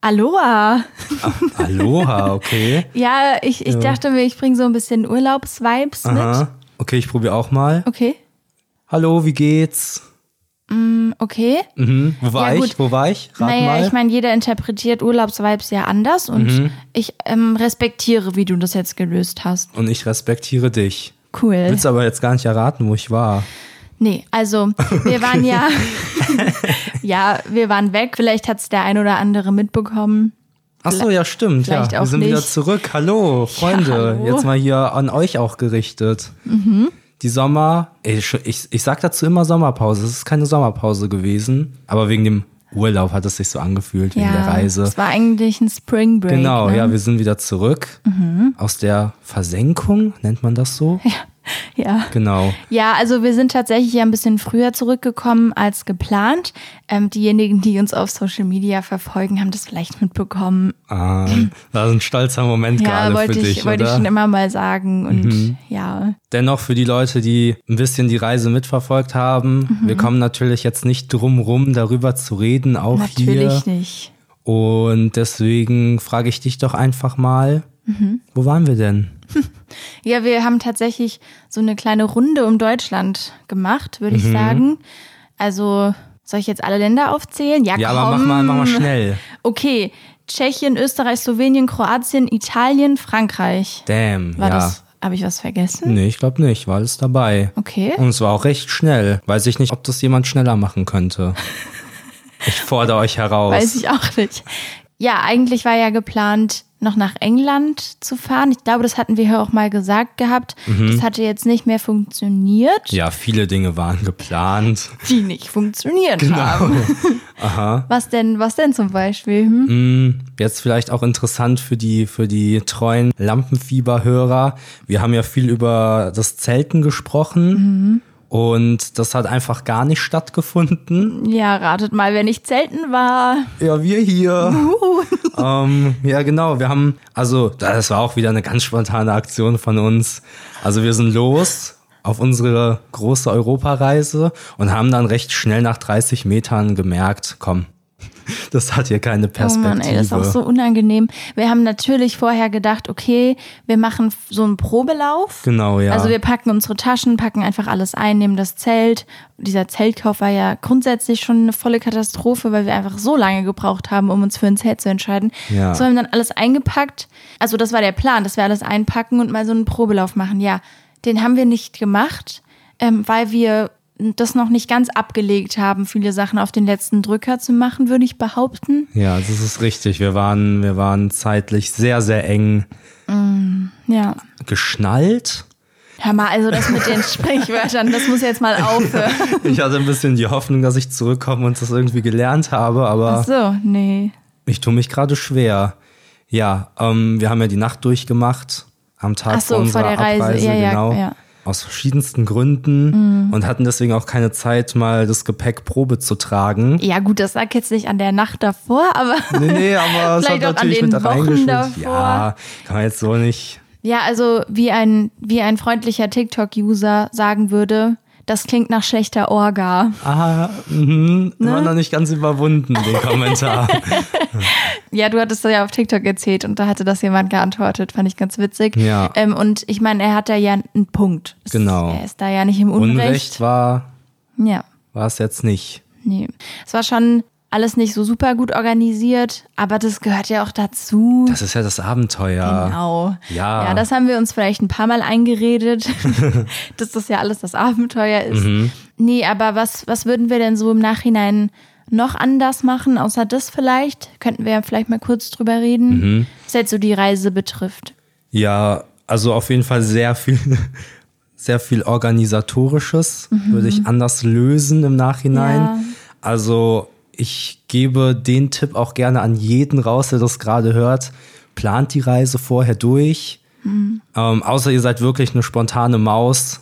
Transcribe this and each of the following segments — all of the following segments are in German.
Aloha. Ah, Aloha, okay. ja, ich, ich dachte mir, ich bringe so ein bisschen Urlaubsvibes mit. Aha. Okay, ich probiere auch mal. Okay. Hallo, wie geht's? Okay. Mhm. Wo war Ja, ich? Wo war ich? Rat naja, mal. ich meine, jeder interpretiert Urlaubsvibes ja anders und Mhm. ich ähm, respektiere, wie du das jetzt gelöst hast. Und ich respektiere dich. Cool. Willst aber jetzt gar nicht erraten, wo ich war. Nee, also wir waren ja, ja, wir waren weg. Vielleicht hat es der ein oder andere mitbekommen. Ach so, ja, stimmt. Ja, wir sind wieder nicht. zurück. Hallo, Freunde. hallo. Jetzt mal hier an euch auch gerichtet. Die Sommer, ich, ich, ich sag dazu immer Sommerpause. Es ist keine Sommerpause gewesen, aber wegen dem Urlaub hat es sich so angefühlt, wegen der Reise. es war eigentlich ein Spring Break. Genau, ne? ja, wir sind wieder zurück aus der Versenkung, nennt man das so? ja. Genau. Ja, also wir sind tatsächlich ja ein bisschen früher zurückgekommen als geplant. Ähm, diejenigen, die uns auf Social Media verfolgen, haben das vielleicht mitbekommen. Ah, das ist ein stolzer Moment Ja, gerade für wollte dich, ich, wollte ich oder? schon immer mal sagen. Und ja, Dennoch für die Leute, die ein bisschen die Reise mitverfolgt haben, Mhm. wir kommen natürlich jetzt nicht drum rum, darüber zu reden, auch natürlich hier. nicht. Und deswegen frage ich dich doch einfach mal, Mhm. wo waren wir denn? Ja, wir haben tatsächlich so eine kleine Runde um Deutschland gemacht, würde Mhm. ich sagen. Also, soll ich jetzt alle Länder aufzählen? Ja, Ja, komm. aber mach mal, mach mal schnell. Okay, Tschechien, Österreich, Slowenien, Kroatien, Italien, Frankreich. Damn, War ja. das, habe ich was vergessen? Nee, ich glaube nicht, war alles dabei. Okay. Und es war auch recht schnell. Weiß ich nicht, ob das jemand schneller machen könnte. Ich fordere euch heraus. Weiß ich auch nicht. Ja, eigentlich war ja geplant, noch nach England zu fahren. Ich glaube, das hatten wir ja auch mal gesagt gehabt. Das hatte jetzt nicht mehr funktioniert, Mhm. Ja, viele Dinge waren geplant. die nicht funktioniert Genau. haben. Was denn, was denn zum Beispiel? Hm? Hm, Jetzt vielleicht auch interessant für die, für die treuen Lampenfieberhörer. Wir haben ja viel über das Zelten gesprochen. Mhm. Und das hat einfach gar nicht stattgefunden. Ja, ratet mal, wer nicht zelten war. Ja, wir hier. ähm, ja, genau. Wir haben, also, das war auch wieder eine ganz spontane Aktion von uns. Also, wir sind los auf unsere große Europareise und haben dann recht schnell nach 30 Metern gemerkt, komm, das hat hier keine Oh Perspektive. Mann, ey, das ist auch so unangenehm. Wir haben natürlich vorher gedacht, okay, wir machen so einen Probelauf. Genau, ja. Also wir packen unsere Taschen, packen einfach alles ein, nehmen das Zelt. Dieser Zeltkauf war ja grundsätzlich schon eine volle Katastrophe, weil wir einfach so lange gebraucht haben, um uns für ein Zelt zu entscheiden. Ja. So haben wir dann alles eingepackt. Also das war der Plan, dass wir alles einpacken und mal so einen Probelauf machen. Ja, den haben wir nicht gemacht, ähm, weil wir das noch nicht ganz abgelegt haben, viele Sachen auf den letzten Drücker zu machen, würde ich behaupten. Ja, das ist richtig. Wir waren, wir waren zeitlich sehr, sehr eng Ja. geschnallt. Hör mal, also das mit den Sprichwörtern, das muss jetzt mal aufhören. Ich hatte ein bisschen die Hoffnung, dass ich zurückkomme und das irgendwie gelernt habe, aber Ach so, nee. ich tue mich gerade schwer. Ja, ähm, wir haben ja die Nacht durchgemacht am Tag Ach so, vor vor der Reise. Abreise, Ja, ja, genau. ja. Mhm. Aus verschiedensten Gründen und hatten deswegen auch keine Zeit, mal das Gepäck Probe zu tragen. Ja, gut, das lag jetzt nicht an der Nacht davor, aber Nee, nee, aber es hat natürlich mit reingeschult. davor. Ja, kann man jetzt so nicht. ja, also wie ein, wie ein freundlicher TikTok-User sagen würde, das klingt nach schlechter Orga. Ah, mhm, Ne? war noch nicht ganz überwunden, den Kommentar. Ja, du hattest das ja auf TikTok erzählt und da hatte das jemand geantwortet, fand ich ganz witzig. Ja. Ähm, und ich meine, er hat da ja einen Punkt. Es- Genau. Er ist da ja nicht im Unrecht. Unrecht war, Ja, war es jetzt nicht. nee. Es war schon alles nicht so super gut organisiert, aber das gehört ja auch dazu. Das ist ja das Abenteuer. Genau. Ja. Ja, das haben wir uns vielleicht ein paar Mal eingeredet, dass das ja alles das Abenteuer ist. Mhm. Nee, aber was, was würden wir denn so im Nachhinein noch anders machen, außer das vielleicht? Könnten wir ja vielleicht mal kurz drüber reden, Mhm. was jetzt so die Reise betrifft. Ja, also auf jeden Fall sehr viel, sehr viel organisatorisches würde ich anders lösen im Nachhinein. Mhm. Ja. Also ich gebe den Tipp auch gerne an jeden raus, der das gerade hört. Plant die Reise vorher durch. Mhm. Ähm, außer ihr seid wirklich eine spontane Maus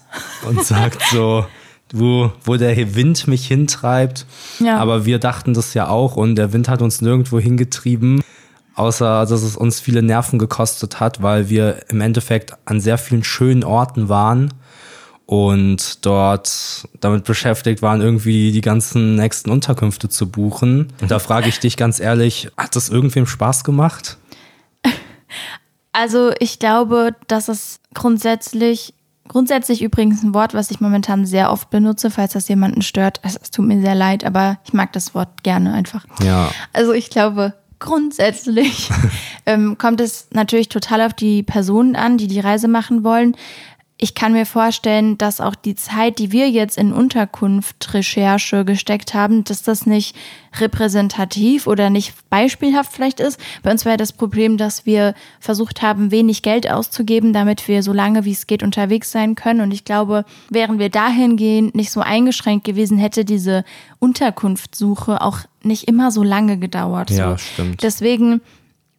und sagt so, wo, wo der Wind mich hintreibt. Ja. Aber wir dachten das ja auch und der Wind hat uns nirgendwo hingetrieben, außer dass es uns viele Nerven gekostet hat, weil wir im Endeffekt an sehr vielen schönen Orten waren und dort damit beschäftigt waren, irgendwie die ganzen nächsten Unterkünfte zu buchen. Und da frage ich dich ganz ehrlich, hat das irgendwem Spaß gemacht? Also ich glaube, dass es grundsätzlich, grundsätzlich übrigens ein Wort, was ich momentan sehr oft benutze, falls das jemanden stört. Es, es tut mir sehr leid, aber ich mag das Wort gerne einfach. Ja. Also ich glaube, grundsätzlich ähm, kommt es natürlich total auf die Personen an, die die Reise machen wollen ich kann mir vorstellen, dass auch die Zeit, die wir jetzt in Unterkunftrecherche gesteckt haben, dass das nicht repräsentativ oder nicht beispielhaft vielleicht ist. Bei uns war ja das Problem, dass wir versucht haben, wenig Geld auszugeben, damit wir so lange wie es geht unterwegs sein können. Und ich glaube, wären wir dahingehend nicht so eingeschränkt gewesen, hätte diese Unterkunftssuche auch nicht immer so lange gedauert. Ja, so. stimmt. Deswegen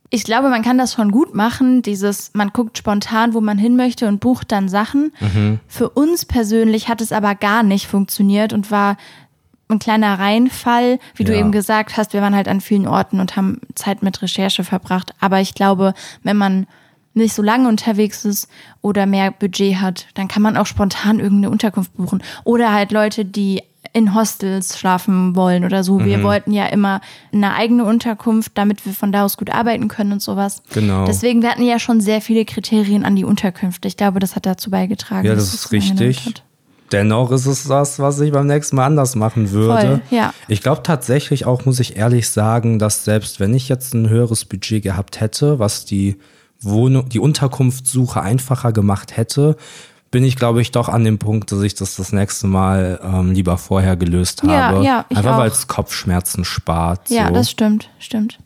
ich glaube, man kann das schon gut machen. Dieses, man guckt spontan, wo man hin möchte und bucht dann Sachen. Mhm. Für uns persönlich hat es aber gar nicht funktioniert und war ein kleiner Reinfall. Wie du Ja. eben gesagt hast, wir waren halt an vielen Orten und haben Zeit mit Recherche verbracht. Aber ich glaube, wenn man nicht so lange unterwegs ist oder mehr Budget hat, dann kann man auch spontan irgendeine Unterkunft buchen. Oder halt Leute, die in Hostels schlafen wollen oder so. Mhm. Wir wollten ja immer eine eigene Unterkunft, damit wir von da aus gut arbeiten können und sowas. Genau. Deswegen, wir hatten ja schon sehr viele Kriterien an die Unterkünfte. Ich glaube, das hat dazu beigetragen. Ja, das ist richtig. Dennoch ist es das, was ich beim nächsten Mal anders machen würde. Voll, ja. Ich glaube tatsächlich auch, muss ich ehrlich sagen, dass selbst wenn ich jetzt ein höheres Budget gehabt hätte, was die Wohnung, die Unterkunftssuche einfacher gemacht hätte, bin ich, glaube ich, doch an dem Punkt, dass ich das das nächste Mal ähm, lieber vorher gelöst Ja, habe. ja, ich Einfach weil es Kopfschmerzen spart. Ja, so. das stimmt, stimmt.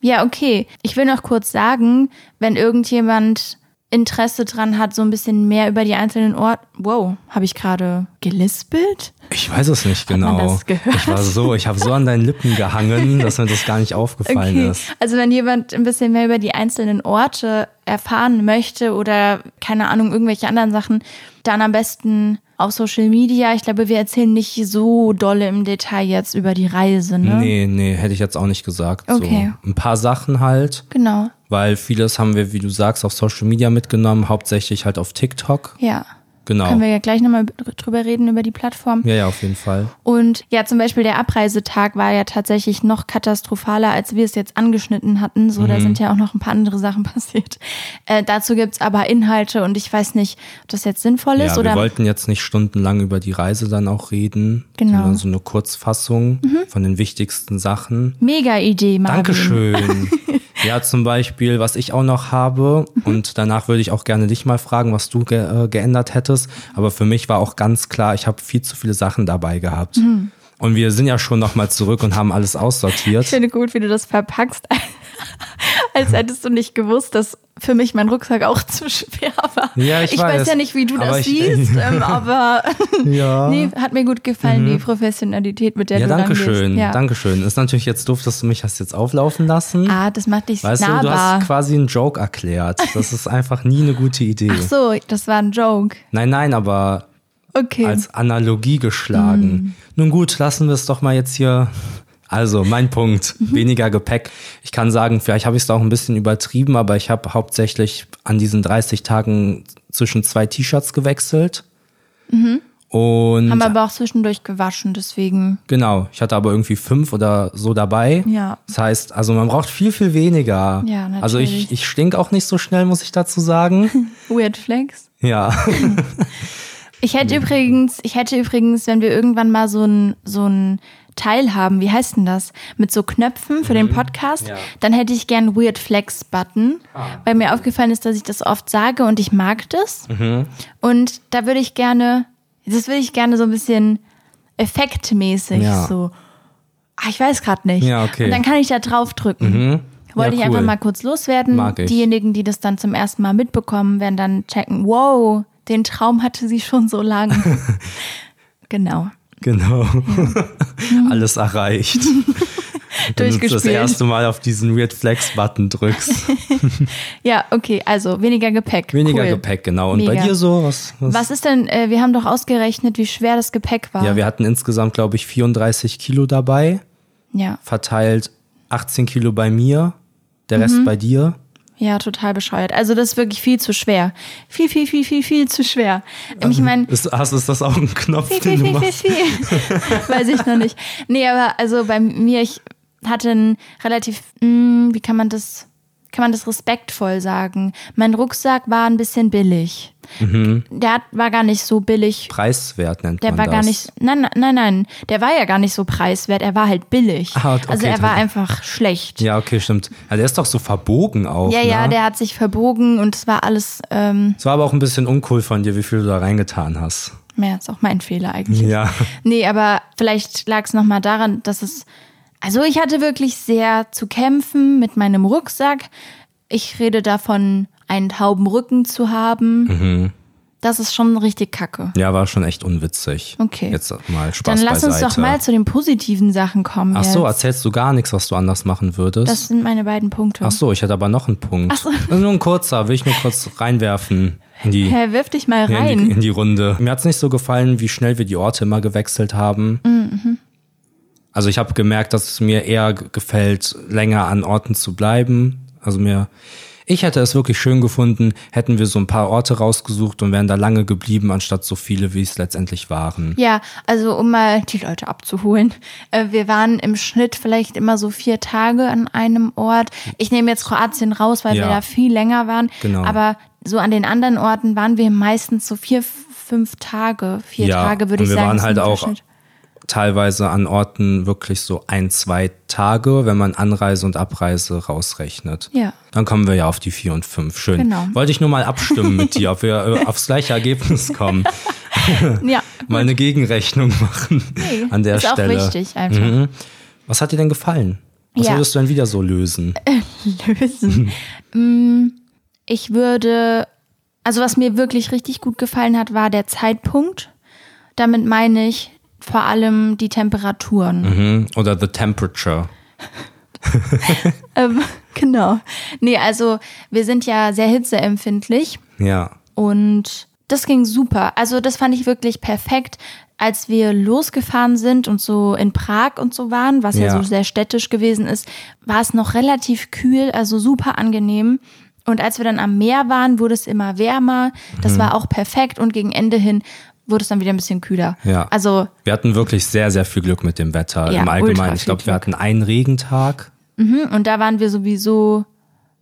Ja, okay. Ich will noch kurz sagen, wenn irgendjemand Interesse dran hat, so ein bisschen mehr über die einzelnen Orte. Wow, habe ich gerade gelispelt? Ich weiß es nicht genau. Ich war so, ich habe so an deinen Lippen gehangen, dass mir das gar nicht aufgefallen Okay. ist. Also wenn jemand ein bisschen mehr über die einzelnen Orte erfahren möchte oder keine Ahnung, irgendwelche anderen Sachen, dann am besten auf Social Media. Ich glaube, wir erzählen nicht so dolle im Detail jetzt über die Reise, ne? Nee, nee, hätte ich jetzt auch nicht gesagt. Okay. So ein paar Sachen halt, Genau. weil vieles haben wir, wie du sagst, auf Social Media mitgenommen, hauptsächlich halt auf TikTok. Ja. Genau. Können wir ja gleich nochmal drüber reden, über die Plattform. Ja, ja, auf jeden Fall. Und ja, zum Beispiel der Abreisetag war ja tatsächlich noch katastrophaler, als wir es jetzt angeschnitten hatten. So, da sind ja auch noch ein paar andere Sachen passiert. Äh, dazu gibt's aber Inhalte und ich weiß nicht, ob das jetzt sinnvoll ist Ja, oder. wir wollten jetzt nicht stundenlang über die Reise dann auch reden, Genau. sondern so eine Kurzfassung von den wichtigsten Sachen. Mega Idee, Marvin. Dankeschön. ja, zum Beispiel, was ich auch noch habe, und danach würde ich auch gerne dich mal fragen, was du ge äh, geändert hättest. Aber für mich war auch ganz klar, ich habe viel zu viele Sachen dabei gehabt. Und wir sind ja schon nochmal zurück und haben alles aussortiert. Ich finde gut, wie du das verpackst, als hättest du nicht gewusst, dass für mich mein Rucksack auch zu schwer war. Ja, ich weiß. weiß. ja nicht, wie du das ich- siehst, ähm, aber Ja. nee, hat mir gut gefallen, die Professionalität, mit der Ja, du danke schön, Ja. danke schön. Ist natürlich jetzt doof, dass du mich hast jetzt auflaufen lassen. Ah, das macht dich weißt du, nahbar. du hast quasi einen Joke erklärt. Das ist einfach nie eine gute Idee. Ach so, das war ein Joke. Nein, nein, aber Okay. als Analogie geschlagen. Nun gut, lassen wir es doch mal jetzt hier. Also, mein Punkt, weniger Gepäck. Ich kann sagen, vielleicht habe ich es auch ein bisschen übertrieben, aber ich habe hauptsächlich an diesen 30 Tagen zwischen zwei T-Shirts gewechselt. Und Haben aber auch zwischendurch gewaschen, deswegen. genau, ich hatte aber irgendwie fünf oder so dabei. Ja. Das heißt, also man braucht viel, viel weniger. Ja, natürlich. Also ich, ich stink auch nicht so schnell, muss ich dazu sagen. Weird Flex. ja. Ich hätte übrigens, ich hätte übrigens, wenn wir irgendwann mal so ein, so ein Teil haben, wie heißt denn das? Mit so Knöpfen für den Podcast, Mhm. Ja. dann hätte ich gern Weird Flex Button, Ah. weil mir aufgefallen ist, dass ich das oft sage und ich mag das. Mhm. Und da würde ich gerne, das würde ich gerne so ein bisschen effektmäßig Ja. so. Ah, ich weiß gerade nicht. Ja, okay. Und dann kann ich da drauf drücken. Wollte Ja, ich einfach cool. mal kurz loswerden. Diejenigen, die das dann zum ersten Mal mitbekommen, werden dann checken, wow, den Traum hatte sie schon so lange. genau. Genau. Alles erreicht. Wenn du das erste Mal auf diesen Weird Flex Button drückst. Ja, okay, also weniger Gepäck. Weniger cool. Gepäck, genau. Und bei Mega. dir so? Was, was? Was ist denn, äh, wir haben doch ausgerechnet, wie schwer das Gepäck war. Ja, wir hatten insgesamt, glaube ich, 34 Kilo dabei. ja, Verteilt 18 Kilo bei mir, der Rest Mhm. bei dir. Ja, total bescheuert. Also das ist wirklich viel zu schwer. Viel, viel, viel, viel, viel zu schwer. Ich meine, Ist, hast, ist das auch ein Knopf, viel, den viel, du viel, machst? viel, viel. Weiß ich noch nicht. Nee, aber also bei mir, ich hatte einen relativ, mh, wie kann man das, kann man das respektvoll sagen? Mein Rucksack war ein bisschen billig. Mhm. Der war gar nicht so billig. Preiswert nennt Der man war das. gar nicht, nein, nein, nein, der war ja gar nicht so preiswert, er war halt billig. Ah, okay, also er war einfach schlecht. Ja, okay, stimmt. Ja, der ist doch so verbogen auch. Ja, ja, ne? der hat sich verbogen und es war alles, ähm, Es war aber auch ein bisschen uncool von dir, wie viel du da reingetan hast. ja, ist auch mein Fehler eigentlich. Ja. Nee, aber vielleicht lag es nochmal daran, dass es. Also ich hatte wirklich sehr zu kämpfen mit meinem Rucksack. Ich rede davon, einen tauben Rücken zu haben. Mhm. Das ist schon richtig kacke. Ja, war schon echt unwitzig. Okay. Jetzt mal Spaß Dann lass uns beiseite. doch mal zu den positiven Sachen kommen. Ach so, jetzt. erzählst du gar nichts, was du anders machen würdest? Das sind meine beiden Punkte. Ach so, ich hätte aber noch einen Punkt. Ach so. Nur ein kurzer, will ich nur kurz reinwerfen in die, Hä, wirf dich mal ja, in rein. die, in die Runde. Mir hat es nicht so gefallen, wie schnell wir die Orte immer gewechselt haben. Mhm. Also ich habe gemerkt, dass es mir eher gefällt, länger an Orten zu bleiben. Also mir, ich hätte es wirklich schön gefunden, hätten wir so ein paar Orte rausgesucht und wären da lange geblieben, anstatt so viele, wie es letztendlich waren. Ja, also um mal die Leute abzuholen. Äh, wir waren im Schnitt vielleicht immer so vier Tage an einem Ort. Ich nehme jetzt Kroatien raus, weil Ja. wir da viel länger waren. Genau. Aber so an den anderen Orten waren wir meistens so vier, fünf Tage. Vier Ja, Tage würde ich wir sagen. waren ist halt auch. Teilweise an Orten wirklich so ein, zwei Tage, wenn man Anreise und Abreise rausrechnet. Ja. Dann kommen wir ja auf die vier und fünf. Schön. Genau. Wollte ich nur mal abstimmen mit dir, ob wir äh, aufs gleiche Ergebnis kommen. Ja, Mal eine Gegenrechnung machen nee, an der ist Stelle. auch wichtig einfach. Mhm. Was hat dir denn gefallen? Was Ja. würdest du denn wieder so lösen? lösen. Mm, ich würde, also was mir wirklich richtig gut gefallen hat, war der Zeitpunkt. Damit meine ich vor allem die Temperaturen. Mhm. Oder the temperature. Ähm, genau. Nee, also wir sind ja sehr hitzeempfindlich Ja. und das ging super. Also das fand ich wirklich perfekt. Als wir losgefahren sind und so in Prag und so waren, was ja, Ja. so sehr städtisch gewesen ist, war es noch relativ kühl, also super angenehm. Und als wir dann am Meer waren, wurde es immer wärmer. Das war auch perfekt und gegen Ende hin wurde es dann wieder ein bisschen kühler. Ja. Also Wir hatten wirklich sehr, sehr viel Glück mit dem Wetter Ja, im Allgemeinen. Ich glaube, wir hatten einen Regentag. mhm, und da waren wir sowieso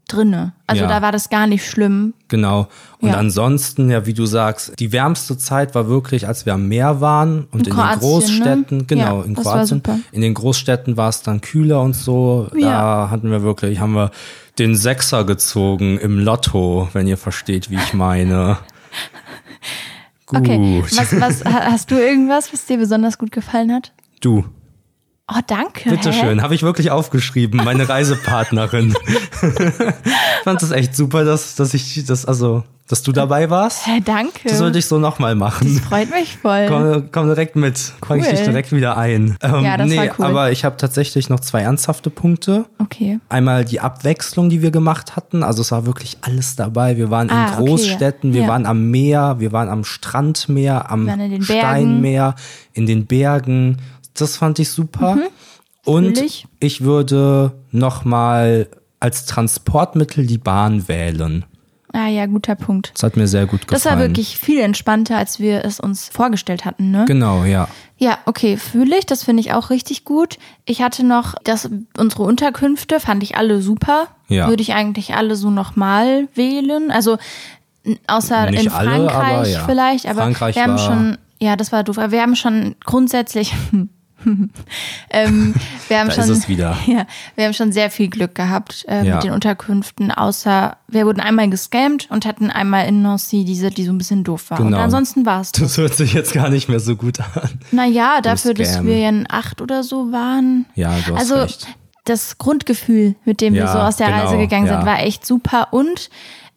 drinne. Also Ja. da war das gar nicht schlimm. Genau. Und Ja. ansonsten, ja, wie du sagst, die wärmste Zeit war wirklich, als wir am Meer waren und in, Kroatien, den Großstädten, ne? genau, Ja, in Kroatien. In den Großstädten war es dann kühler und so. Da hatten wir wirklich, haben wir den Sechser gezogen im Lotto, wenn ihr versteht, wie ich meine. Gut. Okay. Was, was, ha- hast du irgendwas, was dir besonders gut gefallen hat? Du, Oh, danke. bitteschön, habe ich wirklich aufgeschrieben, meine Reisepartnerin. ich fand das echt super, dass, dass ich das, also, dass du dabei warst. Hä, danke. Das sollte ich so nochmal machen. Freut mich voll. Komm, komm direkt mit. Fang ich Cool. dich direkt wieder ein. Ähm, Ja, das nee, war cool. aber ich habe tatsächlich noch zwei ernsthafte Punkte. Okay. Einmal die Abwechslung, die wir gemacht hatten. Also es war wirklich alles dabei. Wir waren Ah, in okay. Großstädten, wir Ja. waren am Meer, wir waren am Strandmeer, am in. Steinmeer, in den Bergen. Das fand ich super. Und Mhm. Fühl ich. würde nochmal als Transportmittel die Bahn wählen. Ah ja, guter Punkt. Das hat mir sehr gut gefallen. Das war wirklich viel entspannter, als wir es uns vorgestellt hatten, ne? Genau, ja. Ja, okay, fühle ich. Das finde ich auch richtig gut. Ich hatte noch, dass unsere Unterkünfte fand ich alle super. Ja. Würde ich eigentlich alle so nochmal wählen. Also außer Nicht in alle, Frankreich aber ja. vielleicht. Aber Frankreich wir haben war- schon, ja, das war doof. Aber wir haben schon grundsätzlich. ähm, wir haben Da schon, ist es wieder. Ja, wir haben schon sehr viel Glück gehabt äh, Ja. mit den Unterkünften, außer wir wurden einmal gescammt und hatten einmal in Nancy diese, die so ein bisschen doof war. Und Genau. ansonsten war es Das hört sich jetzt gar nicht mehr so gut an. naja, dafür, dass wir ja in acht oder so waren. Ja, du hast also recht. das Grundgefühl, mit dem wir Ja, so aus der genau, Reise gegangen ja. sind, war echt super. Und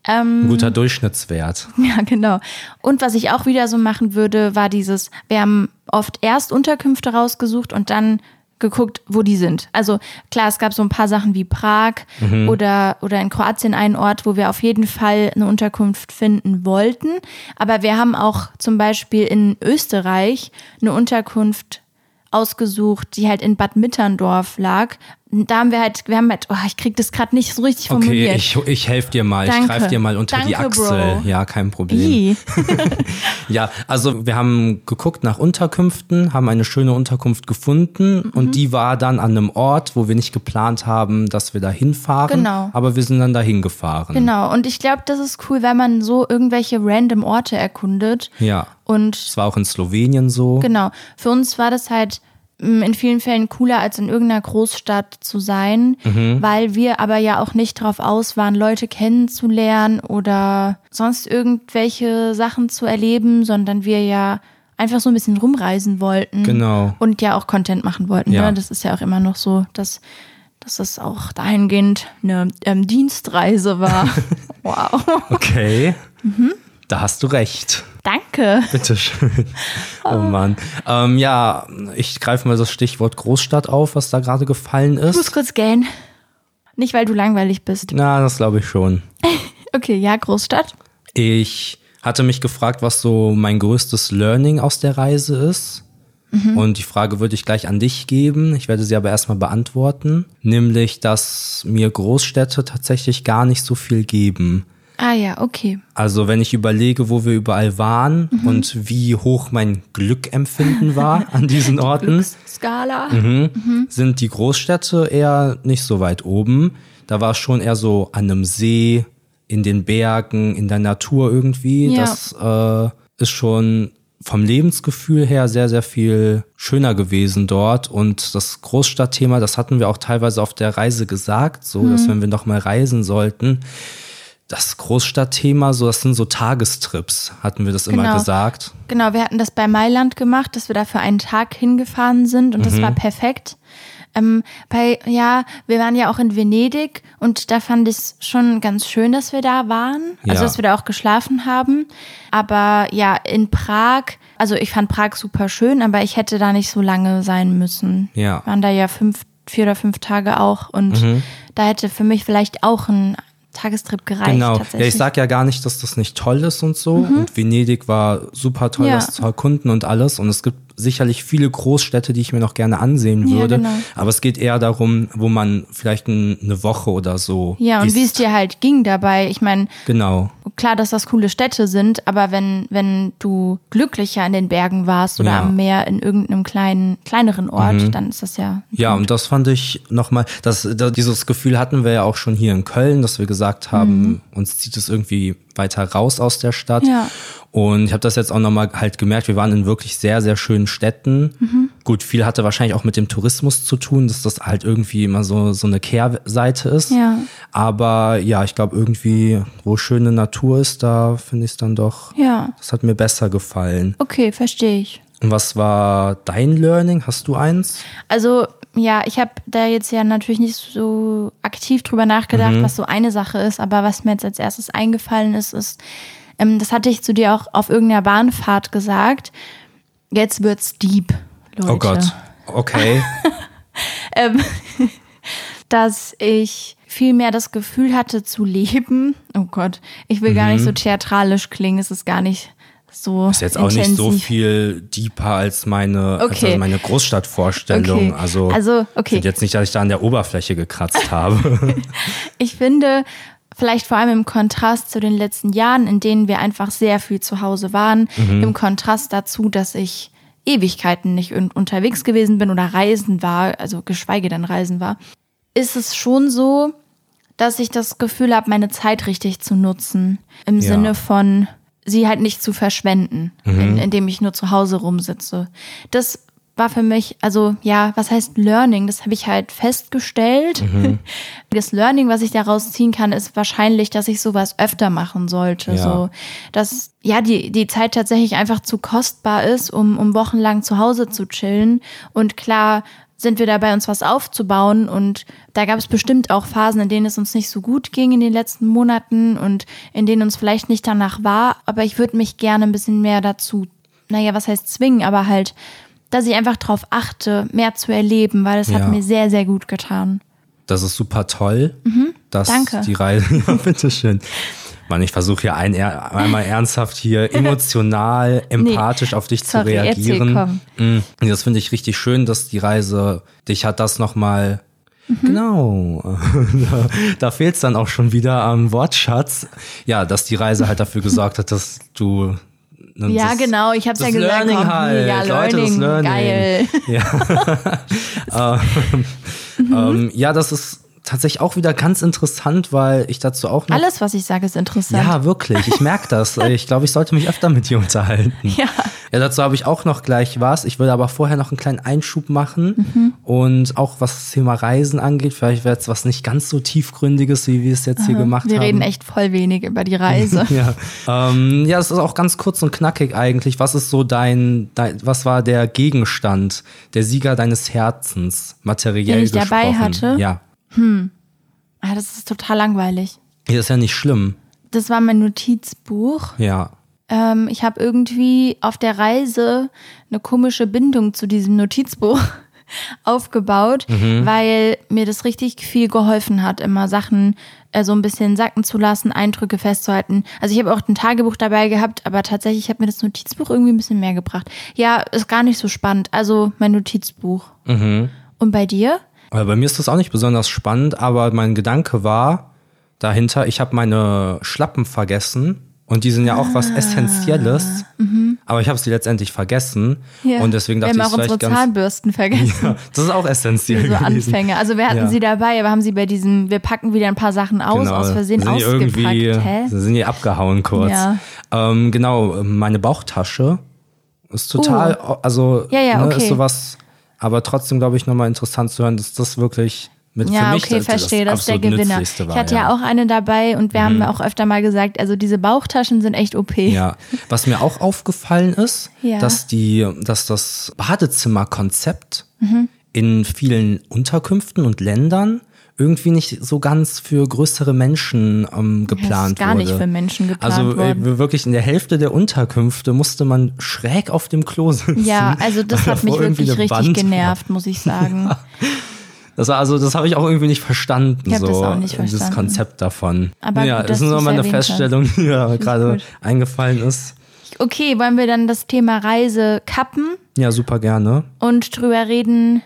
Ein guter Durchschnittswert. ja, genau. Und was ich auch wieder so machen würde, war dieses, wir haben oft erst Unterkünfte rausgesucht und dann geguckt, wo die sind. Also klar, es gab so ein paar Sachen wie Prag Mhm. oder, oder in Kroatien einen Ort, wo wir auf jeden Fall eine Unterkunft finden wollten. Aber wir haben auch zum Beispiel in Österreich eine Unterkunft ausgesucht, die halt in Bad Mitterndorf lag. Da haben wir halt, wir haben halt, oh, ich krieg das gerade nicht so richtig Okay, formuliert. ich, ich helfe dir mal. Ich Danke. greife dir mal unter die Danke, Achsel. Bro. Ja, kein Problem. Ja, also wir haben geguckt nach Unterkünften, haben eine schöne Unterkunft gefunden Mhm. und die war dann an einem Ort, wo wir nicht geplant haben, dass wir da hinfahren. Genau. Aber wir sind dann dahin gefahren. Genau, und ich glaube, das ist cool, wenn man so irgendwelche random Orte erkundet. Ja. Und Es war auch in Slowenien so. genau, für uns war das halt in vielen Fällen cooler, als in irgendeiner Großstadt zu sein, Mhm. weil wir aber ja auch nicht drauf aus waren, Leute kennenzulernen oder sonst irgendwelche Sachen zu erleben, sondern wir ja einfach so ein bisschen rumreisen wollten. Genau. Und ja auch Content machen wollten. Ja. Ne? Das ist ja auch immer noch so, dass, dass es auch dahingehend eine ähm, Dienstreise war. wow. Okay. Mhm. Da hast du recht. Danke. Bitteschön. Oh Mann. Ähm, ja, ich greife mal das Stichwort Großstadt auf, was da gerade gefallen Ich muss ist. kurz gähnen. Nicht, weil du langweilig bist. Na, das glaube ich schon. Okay, ja, Großstadt. Ich hatte mich gefragt, was so mein größtes Learning aus der Reise ist. Und die Frage würde ich gleich an dich geben. Ich werde sie aber erstmal beantworten. Nämlich, dass mir Großstädte tatsächlich gar nicht so viel geben. Ah ja, okay. Also wenn ich überlege, wo wir überall waren und wie hoch mein Glückempfinden war an diesen Orten, Skala. sind die Großstädte eher nicht so weit oben. Da war es schon eher so an einem See, in den Bergen, in der Natur irgendwie. Ja. Das äh, ist schon vom Lebensgefühl her sehr, sehr viel schöner gewesen dort. Und das Großstadtthema, das hatten wir auch teilweise auf der Reise gesagt, so dass wenn wir noch mal reisen sollten, das Großstadtthema, so das sind so Tagestrips, hatten wir das immer Genau. gesagt. Genau, wir hatten das bei Mailand gemacht, dass wir da für einen Tag hingefahren sind und das Mhm. war perfekt. Ähm, bei, ja, wir waren ja auch in Venedig und da fand ich es schon ganz schön, dass wir da waren. Also, Ja. dass wir da auch geschlafen haben. Aber ja, in Prag, also ich fand Prag super schön, aber ich hätte da nicht so lange sein müssen. Ja. Mhm. Waren da ja fünf, vier oder fünf Tage auch und da hätte für mich vielleicht auch ein Tagestrip gereicht. Genau. Ja, ich sag ja gar nicht, dass das nicht toll ist und so. Und Venedig war super toll, Ja. das zu erkunden und alles. Und es gibt sicherlich viele Großstädte, die ich mir noch gerne ansehen Ja, würde. genau. Aber es geht eher darum, wo man vielleicht ein, eine Woche oder so. Ja, und wie es dir halt ging dabei. Ich meine, Genau. klar, dass das coole Städte sind, aber wenn, wenn du glücklicher in den Bergen warst oder Ja. Mhm. am Meer in irgendeinem kleinen, kleineren Ort, dann ist das ja. Ja, und das fand ich nochmal, das, da, dieses Gefühl hatten wir ja auch schon hier in Köln, dass wir gesagt haben, uns zieht es irgendwie weiter raus aus der Stadt. Mhm. Ja. Und ich habe das jetzt auch nochmal halt gemerkt, wir waren in wirklich sehr, sehr schönen Städten. Mhm. Gut, viel hatte wahrscheinlich auch mit dem Tourismus zu tun, dass das halt irgendwie immer so, so eine Kehrseite ist. Ja. Aber ja, ich glaube irgendwie, wo schöne Natur ist, da finde ich es dann doch, Ja. das hat mir besser gefallen. Okay, verstehe ich. Und was war dein Learning? Hast du eins? Also, ja, ich habe da jetzt ja natürlich nicht so aktiv drüber nachgedacht, Mhm. was so eine Sache ist, aber was mir jetzt als erstes eingefallen ist, ist, ähm, das hatte ich zu dir auch auf irgendeiner Bahnfahrt gesagt. Jetzt wird's deep, Leute. Oh Gott. Okay. ähm, dass ich viel mehr das Gefühl hatte zu leben. Oh Gott, ich will gar nicht so theatralisch klingen, es ist gar nicht so Mhm. Ist jetzt auch nicht so intensiv. viel deeper als meine, als Okay. meine Großstadtvorstellung. Okay. Also, Also, okay. jetzt nicht, dass ich da an der Oberfläche gekratzt habe. Ich finde, vielleicht vor allem im Kontrast zu den letzten Jahren, in denen wir einfach sehr viel zu Hause waren, Mhm. im Kontrast dazu, dass ich Ewigkeiten nicht un- unterwegs gewesen bin oder reisen war, also geschweige denn reisen war, ist es schon so, dass ich das Gefühl habe, meine Zeit richtig zu nutzen. Im Ja. Sinne von, sie halt nicht zu verschwenden, Mhm. in, indem ich nur zu Hause rumsitze. Das war für mich, also ja, was heißt Learning? Das habe ich halt festgestellt. Das Learning, was ich daraus ziehen kann, ist wahrscheinlich, dass ich sowas öfter machen sollte. Ja. So, dass ja die, die Zeit tatsächlich einfach zu kostbar ist, um, um wochenlang zu Hause zu chillen. Und klar sind wir dabei, uns was aufzubauen. Und da gab es bestimmt auch Phasen, in denen es uns nicht so gut ging in den letzten Monaten und in denen uns vielleicht nicht danach war. Aber ich würde mich gerne ein bisschen mehr dazu, naja, was heißt zwingen, aber halt, dass ich einfach darauf achte, mehr zu erleben, weil es Ja. hat mir sehr, sehr gut getan. Das ist super toll, dass Mhm. danke. die Reise. Ja, bitteschön. Mann, ich versuche hier ein, einmal ernsthaft hier emotional, empathisch auf dich sorry, zu reagieren. erzähl, komm. Mm, Das finde ich richtig schön, dass die Reise dich hat das nochmal Genau. da da fehlt es dann auch schon wieder am Wortschatz. Ja, dass die Reise halt dafür gesorgt hat, dass du. Ja, das- genau, ich hab's ja das gesagt. Learning halt. Ja, Leute, das Learning, Learning. geil. Ja. ähm, ähm, ja, das ist tatsächlich auch wieder ganz interessant, weil ich dazu auch noch. Alles, was ich sage, ist interessant. Ja, wirklich. Ich merke das. Ich glaube, ich sollte mich öfter mit dir unterhalten. Ja. Ja, dazu habe ich auch noch gleich was. Ich will aber vorher noch einen kleinen Einschub machen. Mhm. Und auch was das Thema Reisen angeht, vielleicht wäre es was nicht ganz so tiefgründiges, wie wir es jetzt hier gemacht Wir haben. reden echt voll wenig über die Reise. Ja, ähm, ja, es ist auch ganz kurz und knackig eigentlich. Was ist so dein, dein was war der Gegenstand, der Sieger deines Herzens, materiell Den ich gesprochen? dabei hatte? Ja, Ah, das ist total langweilig. hier ist ja nicht schlimm. Das war mein Notizbuch. Ja, Ähm, ich habe irgendwie auf der Reise eine komische Bindung zu diesem Notizbuch aufgebaut, Mhm. weil mir das richtig viel geholfen hat, immer Sachen äh, so ein bisschen sacken zu lassen, Eindrücke festzuhalten. Also ich habe auch ein Tagebuch dabei gehabt, aber tatsächlich hat mir das Notizbuch irgendwie ein bisschen mehr gebracht. Ja, ist gar nicht so spannend. Also mein Notizbuch. Mhm. Und bei dir? Bei mir ist das auch nicht besonders spannend, aber mein Gedanke war dahinter, ich habe meine Schlappen vergessen und die sind ja auch was Ah. Essentielles, aber ich habe sie letztendlich vergessen Ja. und deswegen wir dachte ich, haben auch unsere. Zahnbürsten vergessen. Ja, das ist auch essentiell so. Anfänge. Also wir hatten Ja. sie dabei, aber haben sie bei diesem, wir packen wieder ein paar Sachen aus, aus Versehen Genau. sind die ausgepackt. irgendwie, Hä? sind die abgehauen kurz. Ähm, genau, meine Bauchtasche ist total, also Uh. Ja, ja, ne, okay. ist sowas, aber trotzdem glaube ich nochmal interessant zu hören, dass das wirklich mit für Ja, mich okay, das, verstehe, das ist der Gewinner. War. ich hatte ja. auch eine dabei und wir haben auch öfter mal gesagt, also diese Bauchtaschen sind echt OP. Ja, was mir auch aufgefallen ist, Ja. dass die, dass das Badezimmerkonzept Mhm. in vielen Unterkünften und Ländern irgendwie nicht so ganz für größere Menschen ähm, geplant ist gar wurde. nicht für Menschen geplant Also äh, wirklich in der Hälfte der Unterkünfte musste man schräg auf dem Klo sitzen. Ja, also das hat mich wirklich richtig Wand war. genervt, muss ich sagen. Das war also, das habe ich auch irgendwie nicht verstanden. Ich so, das auch nicht Dieses verstanden. Konzept davon. Aber ja, gut, das ist nur mal eine erwähnt hast. Feststellung, die mir gerade gut. eingefallen ist. Okay, wollen wir dann das Thema Reise kappen Ja, super gerne. und drüber reden,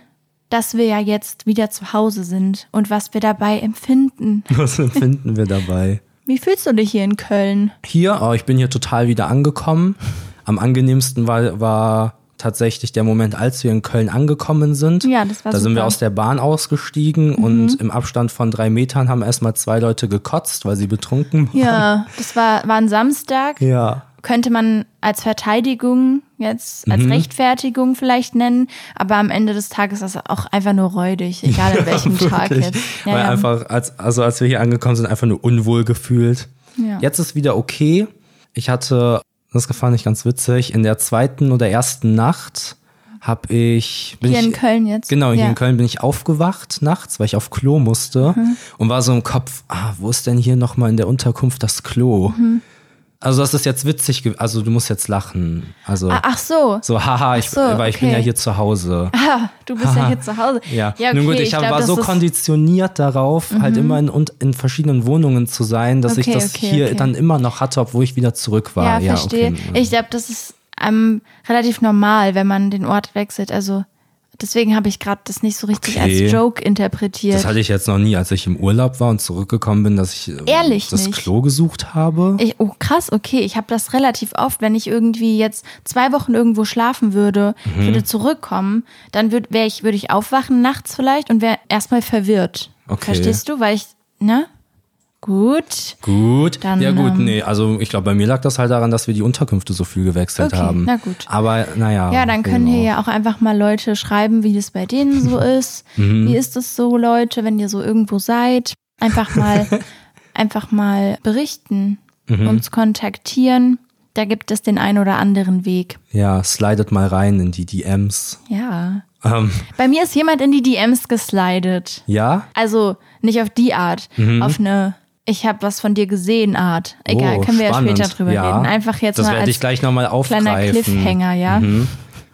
dass wir ja jetzt wieder zu Hause sind und was wir dabei empfinden. Was empfinden wir dabei? Wie fühlst du dich hier in Köln? Hier, oh, ich bin hier total wieder angekommen. Am angenehmsten war, war tatsächlich der Moment, als wir in Köln angekommen sind. Ja, das war Da sind wir super. Mhm. aus der Bahn ausgestiegen und im Abstand von drei Metern haben erstmal zwei Leute gekotzt, weil sie betrunken waren. Ja, das war, war ein Samstag. Ja. Könnte man als Verteidigung jetzt, als Mhm. Rechtfertigung vielleicht nennen, aber am Ende des Tages ist es auch einfach nur räudig, egal an welchem Tag Wirklich. jetzt. Ja, Weil ja. einfach, als, also als wir hier angekommen sind, einfach nur unwohl gefühlt. Ja. Jetzt ist wieder okay. Ich hatte, das fand ich ganz witzig, in der zweiten oder ersten Nacht habe ich. Bin Hier ich, in Köln jetzt. Genau, hier ja. Mhm. in Köln bin ich aufgewacht nachts, weil ich auf Klo musste und war so im Kopf, ah, wo ist denn hier nochmal in der Unterkunft das Klo? Mhm. Also das ist jetzt witzig, also du musst jetzt lachen. Also Ah, Ach so. so, haha, ich, so, weil ich bin okay. ja hier zu Hause. Ah, du bist ja hier zu Hause. Ja, ja okay, nun gut, ich, hab, glaub, war das so Mhm. konditioniert darauf, halt immer in, in verschiedenen Wohnungen zu sein, dass ich Okay, das okay, hier dann immer noch hatte, obwohl ich wieder zurück war. Ja, verstehe. okay. Ich glaube, das ist ähm, relativ normal, wenn man den Ort wechselt. Also deswegen habe ich gerade das nicht so richtig Okay. als Joke interpretiert. Das hatte ich jetzt noch nie, als ich im Urlaub war und zurückgekommen bin, dass ich äh, Ehrlich das nicht? Klo gesucht habe. Ich, oh krass, okay. Ich habe das relativ oft, wenn ich irgendwie jetzt zwei Wochen irgendwo schlafen würde, Mhm. würde zurückkommen, dann würd, ich, würde ich aufwachen nachts vielleicht und wäre erstmal verwirrt. Okay. Verstehst du? Weil ich, ne? Gut. Gut. Dann, ja gut, ähm, nee, also ich glaube, bei mir lag das halt daran, dass wir die Unterkünfte so viel gewechselt Okay, haben. na gut. Aber naja. Ja, dann können hier ja auch einfach mal Leute schreiben, wie das bei denen so ist. Mhm. Wie ist es so, Leute, wenn ihr so irgendwo seid? Einfach mal, einfach mal berichten, Mhm. uns kontaktieren. Da gibt es den einen oder anderen Weg. Ja, slidet mal rein in die DMs. Ja. Ähm, Bei mir ist jemand in die DMs geslidet. ja? Also nicht auf die Art, auf eine ich habe was von dir gesehen Art. Egal. Oh, können wir spannend. ja später drüber Ja, reden. Einfach jetzt Das mal werde als ich gleich nochmal aufgreifen. kleiner Cliffhanger, ja. Mhm.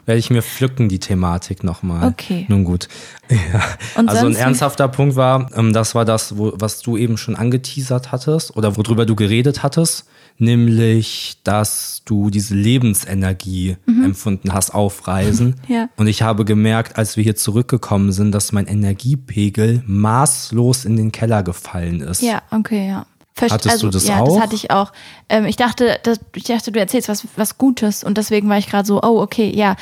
Werde ich mir pflücken, die Thematik nochmal. Okay. Nun gut. Ja. Also ein ernsthafter Punkt war, ähm, das war das, wo, was du eben schon angeteasert hattest oder worüber du geredet hattest, nämlich, dass du diese Lebensenergie empfunden hast auf Reisen. Ja. Und ich habe gemerkt, als wir hier zurückgekommen sind, dass mein Energiepegel maßlos in den Keller gefallen ist. Ja, okay, ja. Verst- Hattest du das ja, auch? das hatte ich auch. Ähm, ich dachte, das, ich dachte, du erzählst was, was Gutes und deswegen war ich gerade so, oh, okay, ja.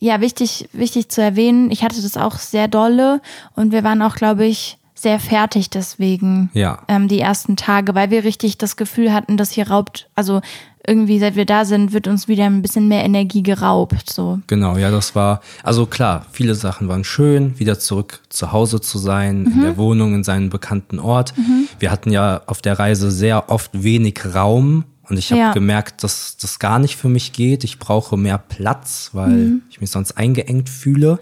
Ja, wichtig, wichtig zu erwähnen, ich hatte das auch sehr dolle und wir waren auch, glaube ich, sehr fertig deswegen Ja. ähm, die ersten Tage, weil wir richtig das Gefühl hatten, dass hier raubt, also irgendwie seit wir da sind, wird uns wieder ein bisschen mehr Energie geraubt. So. Genau, ja, das war, also klar, viele Sachen waren schön, wieder zurück zu Hause zu sein, in der Wohnung, in seinem bekannten Ort. Wir hatten ja auf der Reise sehr oft wenig Raum und ich habe Ja. gemerkt, dass das gar nicht für mich geht. Ich brauche mehr Platz, weil ich mich sonst eingeengt fühle.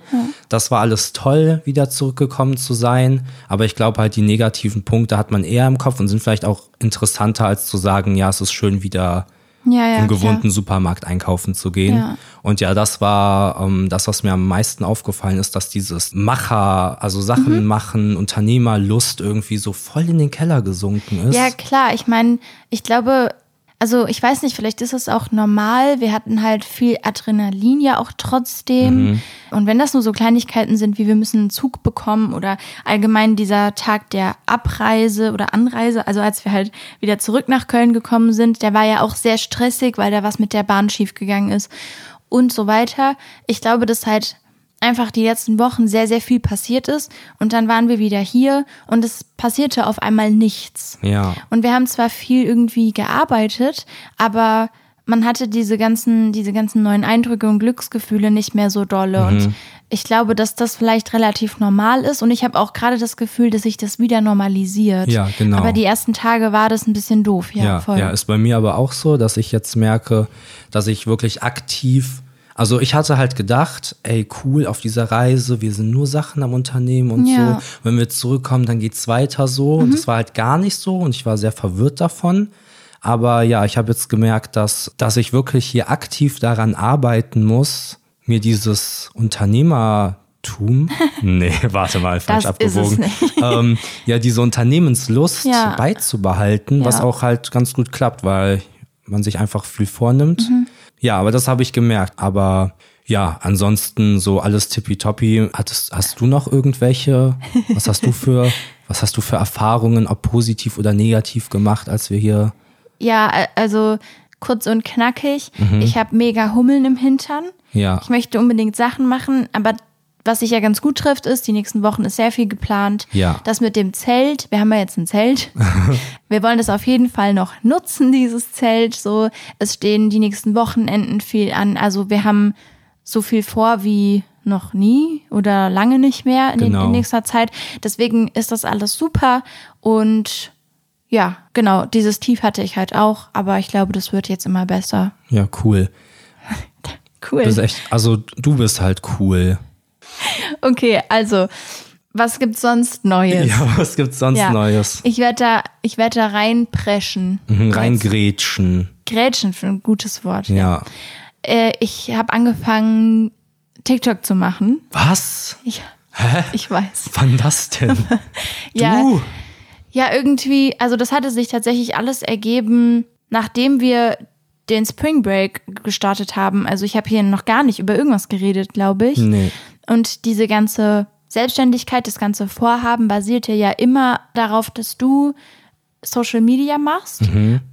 Das war alles toll, wieder zurückgekommen zu sein. Aber ich glaube halt, die negativen Punkte hat man eher im Kopf und sind vielleicht auch interessanter, als zu sagen, ja, es ist schön, wieder Ja, ja. im klar. gewohnten Supermarkt einkaufen zu gehen. Ja. Und ja, das war ähm, das, was mir am meisten aufgefallen ist, dass dieses Macher, also Sachen Mhm. machen, Unternehmerlust irgendwie so voll in den Keller gesunken ist. Ja, klar. Ich meine, ich glaube, also ich weiß nicht, vielleicht ist es auch normal. Wir hatten halt viel Adrenalin ja auch trotzdem. Mhm. Und wenn das nur so Kleinigkeiten sind, wie wir müssen einen Zug bekommen oder allgemein dieser Tag der Abreise oder Anreise, also als wir halt wieder zurück nach Köln gekommen sind, der war ja auch sehr stressig, weil da was mit der Bahn schiefgegangen ist und so weiter. Ich glaube, dass halt einfach die letzten Wochen sehr, sehr viel passiert ist. Und dann waren wir wieder hier und es passierte auf einmal nichts. Ja. Und wir haben zwar viel irgendwie gearbeitet, aber man hatte diese ganzen, diese ganzen neuen Eindrücke und Glücksgefühle nicht mehr so dolle. Mhm. Und ich glaube, dass das vielleicht relativ normal ist. Und ich habe auch gerade das Gefühl, dass sich das wieder normalisiert. Ja, genau. Aber die ersten Tage war das ein bisschen doof. Ja, Ja, voll. ja, ist bei mir aber auch so, dass ich jetzt merke, dass ich wirklich aktiv, also ich hatte halt gedacht, ey, cool auf dieser Reise, wir sind nur Sachen am Unternehmen und Ja. Mhm. so. Wenn wir zurückkommen, dann geht's weiter so. Und das war halt gar nicht so und ich war sehr verwirrt davon. Aber ja, ich habe jetzt gemerkt, dass, dass ich wirklich hier aktiv daran arbeiten muss, mir dieses Unternehmertum, nee, warte mal, falsch abgewogen, ähm, ja, diese Unternehmenslust Ja. beizubehalten, was Ja. auch halt ganz gut klappt, weil man sich einfach viel vornimmt. Mhm. Ja, aber das habe ich gemerkt. Aber ja, ansonsten so alles tippitoppi. Hattest, hast du noch irgendwelche? Was hast du für, was hast du für Erfahrungen, ob positiv oder negativ gemacht, als wir hier? Ja, also kurz und knackig. Ich habe mega Hummeln im Hintern. Mhm. Ja. Ich möchte unbedingt Sachen machen, aber was sich ja ganz gut trifft, ist, die nächsten Wochen ist sehr viel geplant. Ja. Das mit dem Zelt, wir haben ja jetzt ein Zelt. wir wollen das auf jeden Fall noch nutzen, dieses Zelt. So, es stehen die nächsten Wochenenden viel an. Also wir haben so viel vor wie noch nie oder lange nicht mehr in, den, Genau. in nächster Zeit. Deswegen ist das alles super und ja, genau, dieses Tief hatte ich halt auch, aber ich glaube, das wird jetzt immer besser. Ja, cool. Cool. Echt, also du bist halt cool. Okay, also, was gibt's sonst Neues? Ja, was gibt's sonst Ja. Neues? Ich werde da, ich werde da reinpreschen. Mhm, Reingrätschen. Grätschen für ein gutes Wort. Ja. Äh, ich habe angefangen, TikTok zu machen. Was? Ich, Hä? ich weiß. Wann das denn? Ja, Du? ja, irgendwie, also das hatte sich tatsächlich alles ergeben, nachdem wir den Spring Break gestartet haben. Also ich habe hier noch gar nicht über irgendwas geredet, glaube ich. Nee. Und diese ganze Selbstständigkeit, das ganze Vorhaben basierte ja immer darauf, dass du Social Media machst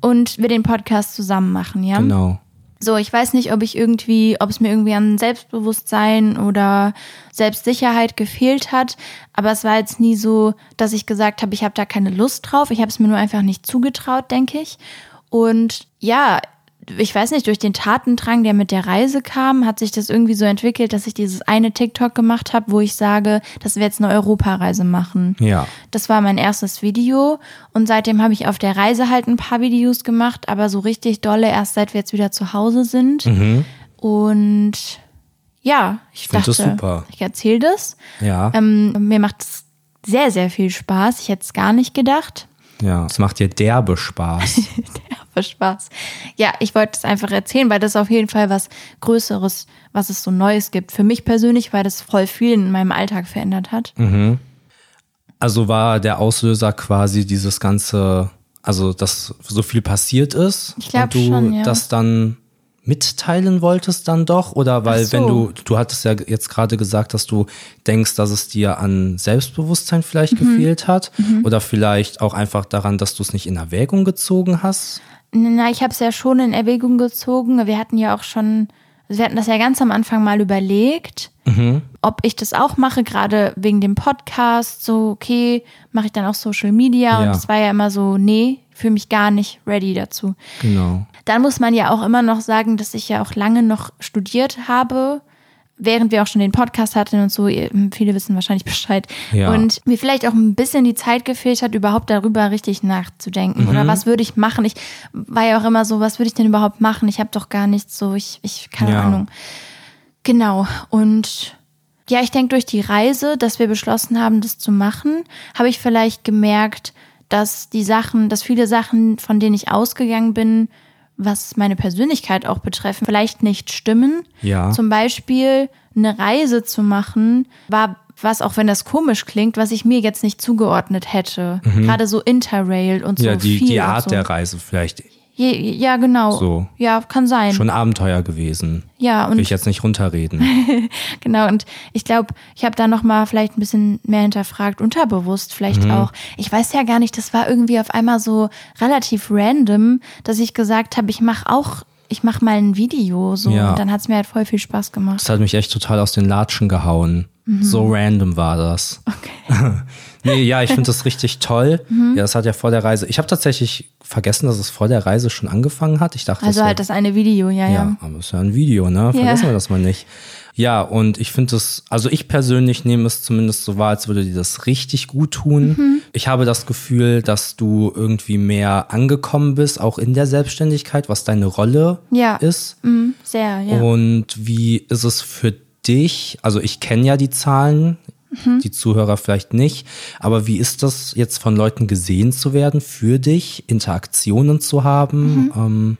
und wir den Podcast zusammen machen, ja? Genau. So, ich weiß nicht, ob ich irgendwie, ob es mir irgendwie an Selbstbewusstsein oder Selbstsicherheit gefehlt hat, aber es war jetzt nie so, dass ich gesagt habe, ich habe da keine Lust drauf. Ich habe es mir nur einfach nicht zugetraut, denke ich. Und ja, ich weiß nicht, durch den Tatendrang, der mit der Reise kam, hat sich das irgendwie so entwickelt, dass ich dieses eine TikTok gemacht habe, wo ich sage, dass wir jetzt eine Europareise machen. Ja. Das war mein erstes Video und seitdem habe ich auf der Reise halt ein paar Videos gemacht, aber so richtig dolle erst seit wir jetzt wieder zu Hause sind. Und ja, ich Mhm. Dachte, das super. ich erzähle das. Ja. Ähm, mir macht es sehr, sehr viel Spaß. Ich hätte es gar nicht gedacht. Ja. Es macht dir derbe Spaß. Aber Spaß. Ja, ich wollte es einfach erzählen, weil das auf jeden Fall was Größeres, was es so Neues gibt. Für mich persönlich, weil das voll viel in meinem Alltag verändert hat. Also war der Auslöser quasi dieses ganze also dass so viel passiert ist Ich glaub und du schon, ja. das dann mitteilen wolltest dann doch oder weil so. wenn du du hattest ja jetzt gerade gesagt, dass du denkst, dass es dir an Selbstbewusstsein vielleicht Mhm. gefehlt hat oder vielleicht auch einfach daran, dass du es nicht in Erwägung gezogen hast. Na, ich habe es ja schon in Erwägung gezogen. Wir hatten ja auch schon, also wir hatten das ja ganz am Anfang mal überlegt, ob ich das auch mache, gerade wegen dem Podcast. So, okay, mache ich dann auch Social Media? Und Ja. es war ja immer so, nee, fühle mich gar nicht ready dazu. Genau. Dann muss man ja auch immer noch sagen, dass ich ja auch lange noch studiert habe, während wir auch schon den Podcast hatten und so. Ihr- Viele wissen wahrscheinlich Bescheid. Ja. Und mir vielleicht auch ein bisschen die Zeit gefehlt hat, überhaupt darüber richtig nachzudenken. Mhm. Oder was würde ich machen? Ich war ja auch immer so, was würde ich denn überhaupt machen? Ich habe doch gar nichts so, ich, ich keine Ja. Ahnung. Genau. Und ja, ich denke, durch die Reise, dass wir beschlossen haben, das zu machen, habe ich vielleicht gemerkt, dass die Sachen, dass viele Sachen, von denen ich ausgegangen bin, was meine Persönlichkeit auch betreffen, vielleicht nicht stimmen. Ja. Zum Beispiel eine Reise zu machen, war was, auch wenn das komisch klingt, was ich mir jetzt nicht zugeordnet hätte. Gerade so Interrail und so Mhm. Ja, die, viel die Art so. der Reise vielleicht Ja, ja, genau. So. Ja, kann sein. schon Abenteuer gewesen. Ja, und Will ich jetzt nicht runterreden. Genau, und ich glaube, ich habe da nochmal vielleicht ein bisschen mehr hinterfragt, unterbewusst vielleicht Mhm. auch. Ich weiß ja gar nicht, das war irgendwie auf einmal so relativ random, dass ich gesagt habe, ich mache auch, ich mache mal ein Video so. Ja. Und dann hat es mir halt voll viel Spaß gemacht. Das hat mich echt total aus den Latschen gehauen. Mhm. So random war das. Okay. nee, ja, ich finde das richtig toll. Mhm. Ja, das hat ja vor der Reise. Ich habe tatsächlich vergessen, dass es vor der Reise schon angefangen hat. Ich dachte, Also das halt das eine Video, ja, ja. Ja, aber es ist ja ein Video, ne? Vergessen Ja. wir das mal nicht. Ja, und ich finde es, also ich persönlich nehme es zumindest so wahr, als würde dir das richtig gut tun. Mhm. Ich habe das Gefühl, dass du irgendwie mehr angekommen bist, auch in der Selbstständigkeit, was deine Rolle Ja. ist. Mhm, sehr, ja. Und wie ist es für dich? Also ich kenne ja die Zahlen, Mhm. die Zuhörer vielleicht nicht, aber wie ist das jetzt von Leuten gesehen zu werden für dich, Interaktionen zu haben? Mhm. Ähm,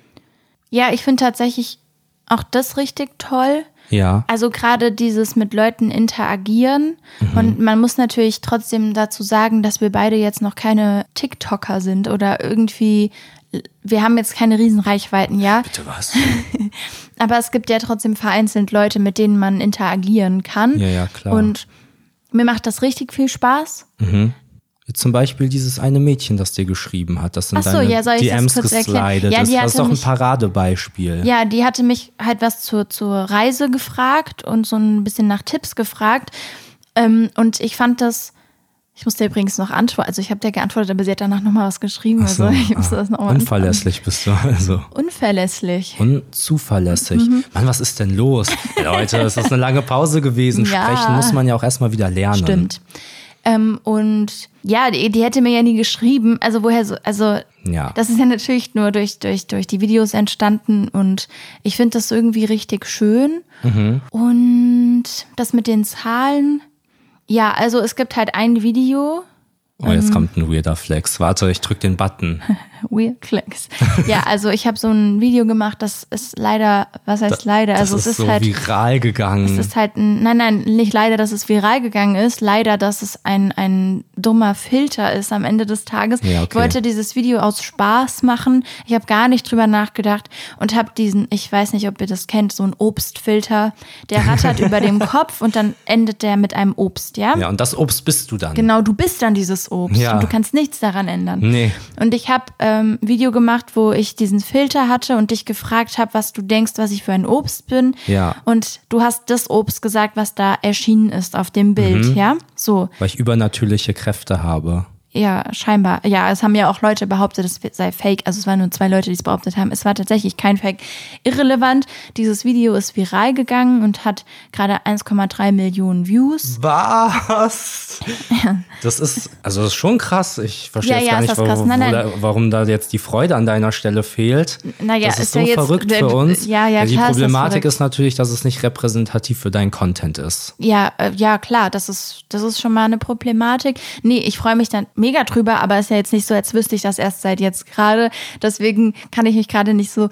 Ja, ich finde tatsächlich auch das richtig toll. ja. Also gerade dieses mit Leuten interagieren. Mhm. Und man muss natürlich trotzdem dazu sagen, dass wir beide jetzt noch keine TikToker sind oder irgendwie, wir haben jetzt keine Riesenreichweiten, ja. Bitte was? Aber es gibt ja trotzdem vereinzelt Leute, mit denen man interagieren kann. Ja, ja, klar. Und mir macht das richtig viel Spaß. Zum Beispiel dieses eine Mädchen, das dir geschrieben hat, das sind Ach so, deine ja, soll ich das DMs kurz erklären? geslidet Ja, ist. Das ist doch ein Paradebeispiel. Ja, die hatte mich halt was zur, zur Reise gefragt und so ein bisschen nach Tipps gefragt. Ähm, und ich fand das, ich musste übrigens noch antworten, also ich habe der geantwortet, aber sie hat danach nochmal was geschrieben. Ach so, also ich musste ah, das noch mal unverlässlich bist du also. Unverlässlich. Unzuverlässig. Mhm. Mann, was ist denn los? Leute, es ist eine lange Pause gewesen. Ja. Sprechen muss man ja auch erstmal wieder lernen. Stimmt. Ähm, und ja, die, die hätte mir ja nie geschrieben. Also woher so, also Ja. das ist ja natürlich nur durch, durch, durch die Videos entstanden und ich finde das irgendwie richtig schön. Mhm. Und das mit den Zahlen, ja, also es gibt halt ein Video, Oh, jetzt Mhm. kommt ein weirder Flex. Warte, ich drück den Button. Weird Flex. Ja, also ich habe so ein Video gemacht, das ist leider, was heißt leider? Das Also ist es ist so halt. viral gegangen. Es ist halt ein, nein, nein, nicht leider, dass es viral gegangen ist, leider, dass es ein, ein dummer Filter ist am Ende des Tages. Ja, okay. Ich wollte dieses Video aus Spaß machen. Ich habe gar nicht drüber nachgedacht und habe diesen, ich weiß nicht, ob ihr das kennt, so ein Obstfilter, der rattert über dem Kopf und dann endet der mit einem Obst, ja? ja, und das Obst bist du dann. Genau, du bist dann dieses Obst Ja. und du kannst nichts daran ändern. Nee. Und ich habe ähm, Video gemacht, wo ich diesen Filter hatte und dich gefragt habe, was du denkst, was ich für ein Obst bin. Ja. Und du hast das Obst gesagt, was da erschienen ist auf dem Bild, Mhm. ja? So, Weil ich übernatürliche Kräfte habe. Ja, scheinbar. Ja, es haben ja auch Leute behauptet, es sei fake. Also es waren nur zwei Leute, die es behauptet haben. Es war tatsächlich kein Fake. Irrelevant. Dieses Video ist viral gegangen und hat gerade 1,3 Millionen Views. Was? Das ist, also das ist schon krass. Ich verstehe Ja, jetzt ja, gar ist nicht, warum, Nein, nein. Da, warum da jetzt die Freude an deiner Stelle fehlt. Naja, das ist, ist so ja jetzt- verrückt für uns. ja, ja, Die klar ist Problematik verrückt. ist natürlich, dass es nicht repräsentativ für deinen Content ist. Ja, äh, ja, klar, das ist, das ist schon mal eine Problematik. Nee, ich freue mich dann mega drüber, aber ist ja jetzt nicht so, als wüsste ich das erst seit jetzt gerade. Deswegen kann ich mich gerade nicht so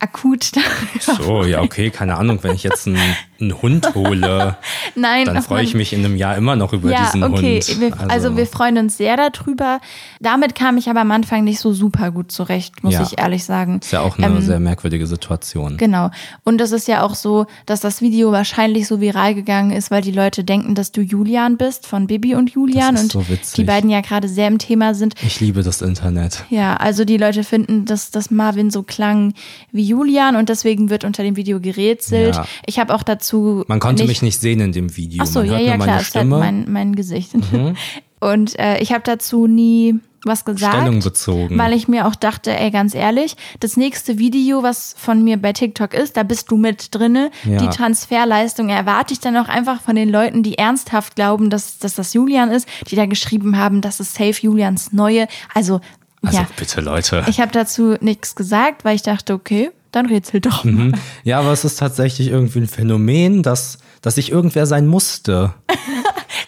akut So, ja, okay, keine Ahnung, wenn ich jetzt einen, einen Hund hole, Nein, dann ach freue ich mich in einem Jahr immer noch über ja, diesen okay. Hund. Wir, also, wir freuen uns sehr darüber. Damit kam ich aber am Anfang nicht so super gut zurecht, muss Ja. ich ehrlich sagen. ist ja auch eine sehr merkwürdige Situation. Genau. Und es ist ja auch so, dass das Video wahrscheinlich so viral gegangen ist, weil die Leute denken, dass du Julian bist von Bibi und Julian Das ist und so witzig. die beiden ja gerade sehr im Thema sind. Ich liebe das Internet. Ja, also die Leute finden, dass, dass Marvin so klang wie Julian und deswegen wird unter dem Video gerätselt. Ja. Ich habe auch dazu. Man konnte mich nicht sehen in dem Video. Ach so, Man ja, ja, klar, Mhm. mein, mein Gesicht. Und äh, ich habe dazu nie was gesagt. Stellung bezogen. Weil ich mir auch dachte, ey, ganz ehrlich, das nächste Video, was von mir bei TikTok ist, da bist du mit drinne. Ja. Die Transferleistung erwarte ich dann auch einfach von den Leuten, die ernsthaft glauben, dass, dass das Julian ist, die da geschrieben haben, das ist safe Julians neue. Also, also ja, bitte, Leute. ich habe dazu nichts gesagt, weil ich dachte, okay, dann rätsel doch mal. Mhm. Ja, aber es ist tatsächlich irgendwie ein Phänomen, dass, dass ich irgendwer sein musste.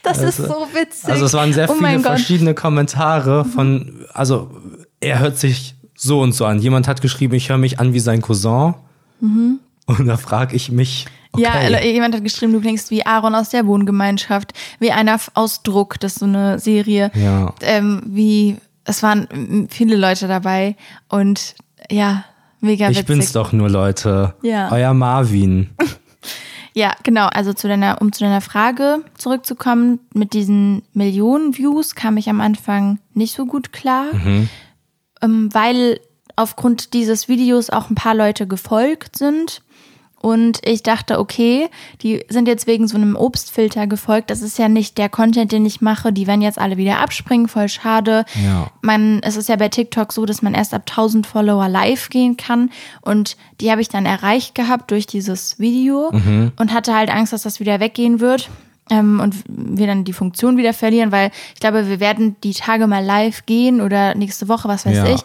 Das ist so witzig. Also es waren sehr oh viele verschiedene Kommentare von, also er hört sich so und so an. Jemand hat geschrieben, ich höre mich an wie sein Cousin. Und da frage ich mich, okay, Ja, jemand hat geschrieben, du klingst wie Aaron aus der Wohngemeinschaft, wie einer aus Druck, das ist so eine Serie. Ja. Ähm, wie, es waren viele Leute dabei und ja, mega ich witzig. bin's doch nur, Leute. Ja. Euer Marvin. Ja, genau. Also zu deiner, um zu deiner Frage zurückzukommen, mit diesen Millionen Views kam ich am Anfang nicht so gut klar, ähm, weil aufgrund dieses Videos auch ein paar Leute gefolgt sind. Und ich dachte, okay, die sind jetzt wegen so einem Obstfilter gefolgt. Das ist ja nicht der Content, den ich mache. Die werden jetzt alle wieder abspringen, voll schade. Ja. Man, es ist ja bei TikTok so, dass man erst ab 1000 Follower live gehen kann. Und die habe ich dann erreicht gehabt durch dieses Video und hatte halt Angst, dass das wieder weggehen wird. Ähm, und wir dann die Funktion wieder verlieren, weil ich glaube, wir werden die Tage mal live gehen oder nächste Woche, was weiß Ja. ich.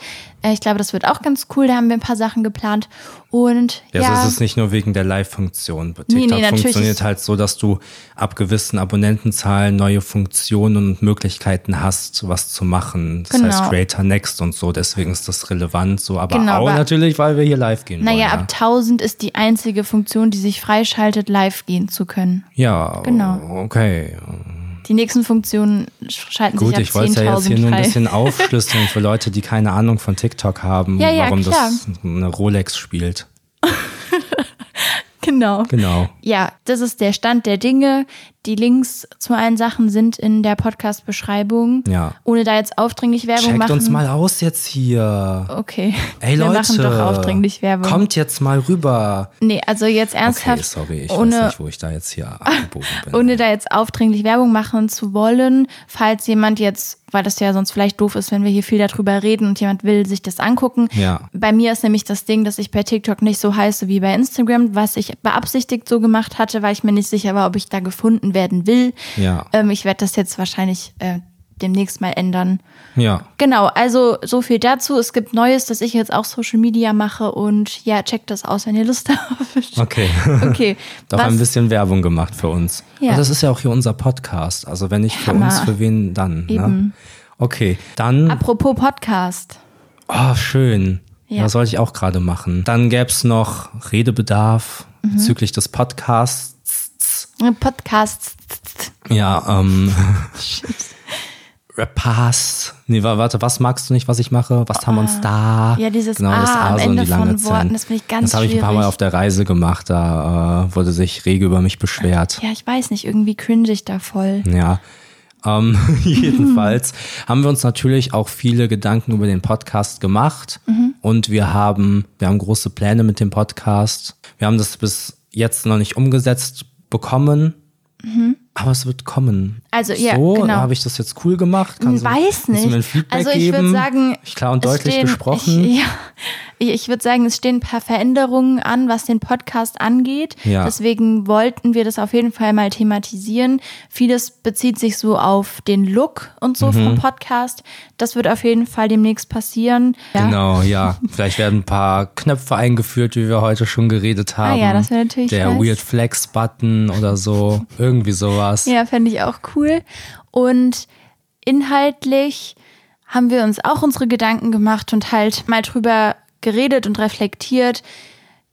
Äh, ich glaube, das wird auch ganz cool. Da haben wir ein paar Sachen geplant. Und Ja, ja, Also es ist nicht nur wegen der Live-Funktion. TikTok Nee, nee, funktioniert halt so, dass du ab gewissen Abonnentenzahlen neue Funktionen und Möglichkeiten hast, was zu machen. Das Genau. heißt Creator Next und so, deswegen ist das relevant so. Aber Genau, auch aber- natürlich, weil wir hier live gehen naja, wollen. ab 1000 ist die einzige Funktion, die sich freischaltet, live gehen zu können. Ja, Genau. okay. Die nächsten Funktionen schalten Gut, sich ab ich wollte ja jetzt hier 10.000 nur ein bisschen aufschlüsseln für Leute, die keine Ahnung von TikTok haben, Ja, ja, warum klar. das eine Rolex spielt. Genau. Genau. Ja, das ist der Stand der Dinge. Die Links zu allen Sachen sind in der Podcast-Beschreibung. Ja. Ohne da jetzt aufdringlich Werbung Checkt machen. uns mal aus jetzt hier. Okay. Ey Wir Leute, machen doch aufdringlich Werbung. kommt jetzt mal rüber. Nee, also jetzt Okay, ernsthaft. sorry, ich ohne, weiß nicht, wo ich da jetzt hier abgebogen bin. ohne da jetzt aufdringlich Werbung machen zu wollen, falls jemand jetzt, weil das ja sonst vielleicht doof ist, wenn wir hier viel darüber reden und jemand will sich das angucken. Ja. Bei mir ist nämlich das Ding, dass ich bei TikTok nicht so heiße wie bei Instagram, was ich beabsichtigt so gemacht hatte, weil ich mir nicht sicher war, ob ich da gefunden werden will. Ja. Ähm, ich werde das jetzt wahrscheinlich äh, demnächst mal ändern. ja. Genau, also so viel dazu. Es gibt Neues, dass ich jetzt auch Social Media mache und ja, checkt das aus, wenn ihr Lust habt. Okay. Okay. Doch was- ein bisschen Werbung gemacht für uns. Ja. Und das ist ja auch hier unser Podcast. Also wenn nicht für Hammer. uns, für wen dann? Ne? Eben. Okay, dann. Apropos Podcast. Oh, schön. Ja. Das sollte ich auch gerade machen. Dann gäbe es noch Redebedarf Mhm. bezüglich des Podcasts. Podcasts. Ja, ähm. Repass. Nee, wa- warte, was magst du nicht, was ich mache? Was haben wir uns da? Ah. Ja, dieses genau, das A am so Ende die lange von Zeit. Worten, das finde ich ganz Das habe ich ein paar Mal auf der Reise gemacht, da äh, wurde sich rege über mich beschwert. Ja, ich weiß nicht, irgendwie cringe ich da voll. Ja. Ähm, jedenfalls haben wir uns natürlich auch viele Gedanken über den Podcast gemacht und wir haben, wir haben große Pläne mit dem Podcast. Wir haben das bis jetzt noch nicht umgesetzt bekommen, aber es wird kommen. Also, ja, so, genau. habe ich das jetzt cool gemacht? Kannst du- Weiß kannst du mir ein nicht. Feedback Also ich würde sagen, ich klar und es deutlich stehen, gesprochen. Ich, ja, ich würde sagen, es stehen ein paar Veränderungen an, was den Podcast angeht. Ja. Deswegen wollten wir das auf jeden Fall mal thematisieren. Vieles bezieht sich so auf den Look und so Mhm. vom Podcast. Das wird auf jeden Fall demnächst passieren. Ja. Genau, ja. Vielleicht werden ein paar Knöpfe eingeführt, wie wir heute schon geredet haben. Ah ja, das wäre natürlich Der nice. Weird Flex Button oder so. Irgendwie sowas. Ja, fände ich auch cool. Und inhaltlich haben wir uns auch unsere Gedanken gemacht und halt mal drüber geredet und reflektiert,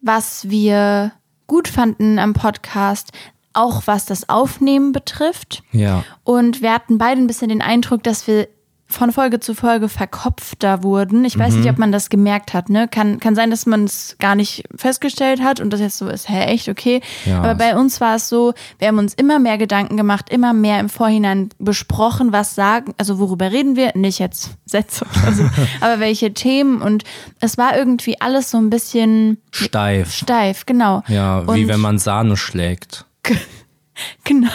was wir gut fanden am Podcast, auch was das Aufnehmen betrifft. Ja. Und wir hatten beide ein bisschen den Eindruck, dass wir von Folge zu Folge verkopfter wurden. Ich weiß nicht, ob man das gemerkt hat. Ne? Kann, kann sein, dass man es gar nicht festgestellt hat und das jetzt so ist, hä, echt, okay. Ja. Aber bei uns war es so, wir haben uns immer mehr Gedanken gemacht, immer mehr im Vorhinein besprochen, was sagen, also worüber reden wir, nicht jetzt Sätze oder so, aber welche Themen und es war irgendwie alles so ein bisschen Steif. steif, genau. Ja, wie Und- wenn man Sahne schlägt. Genau.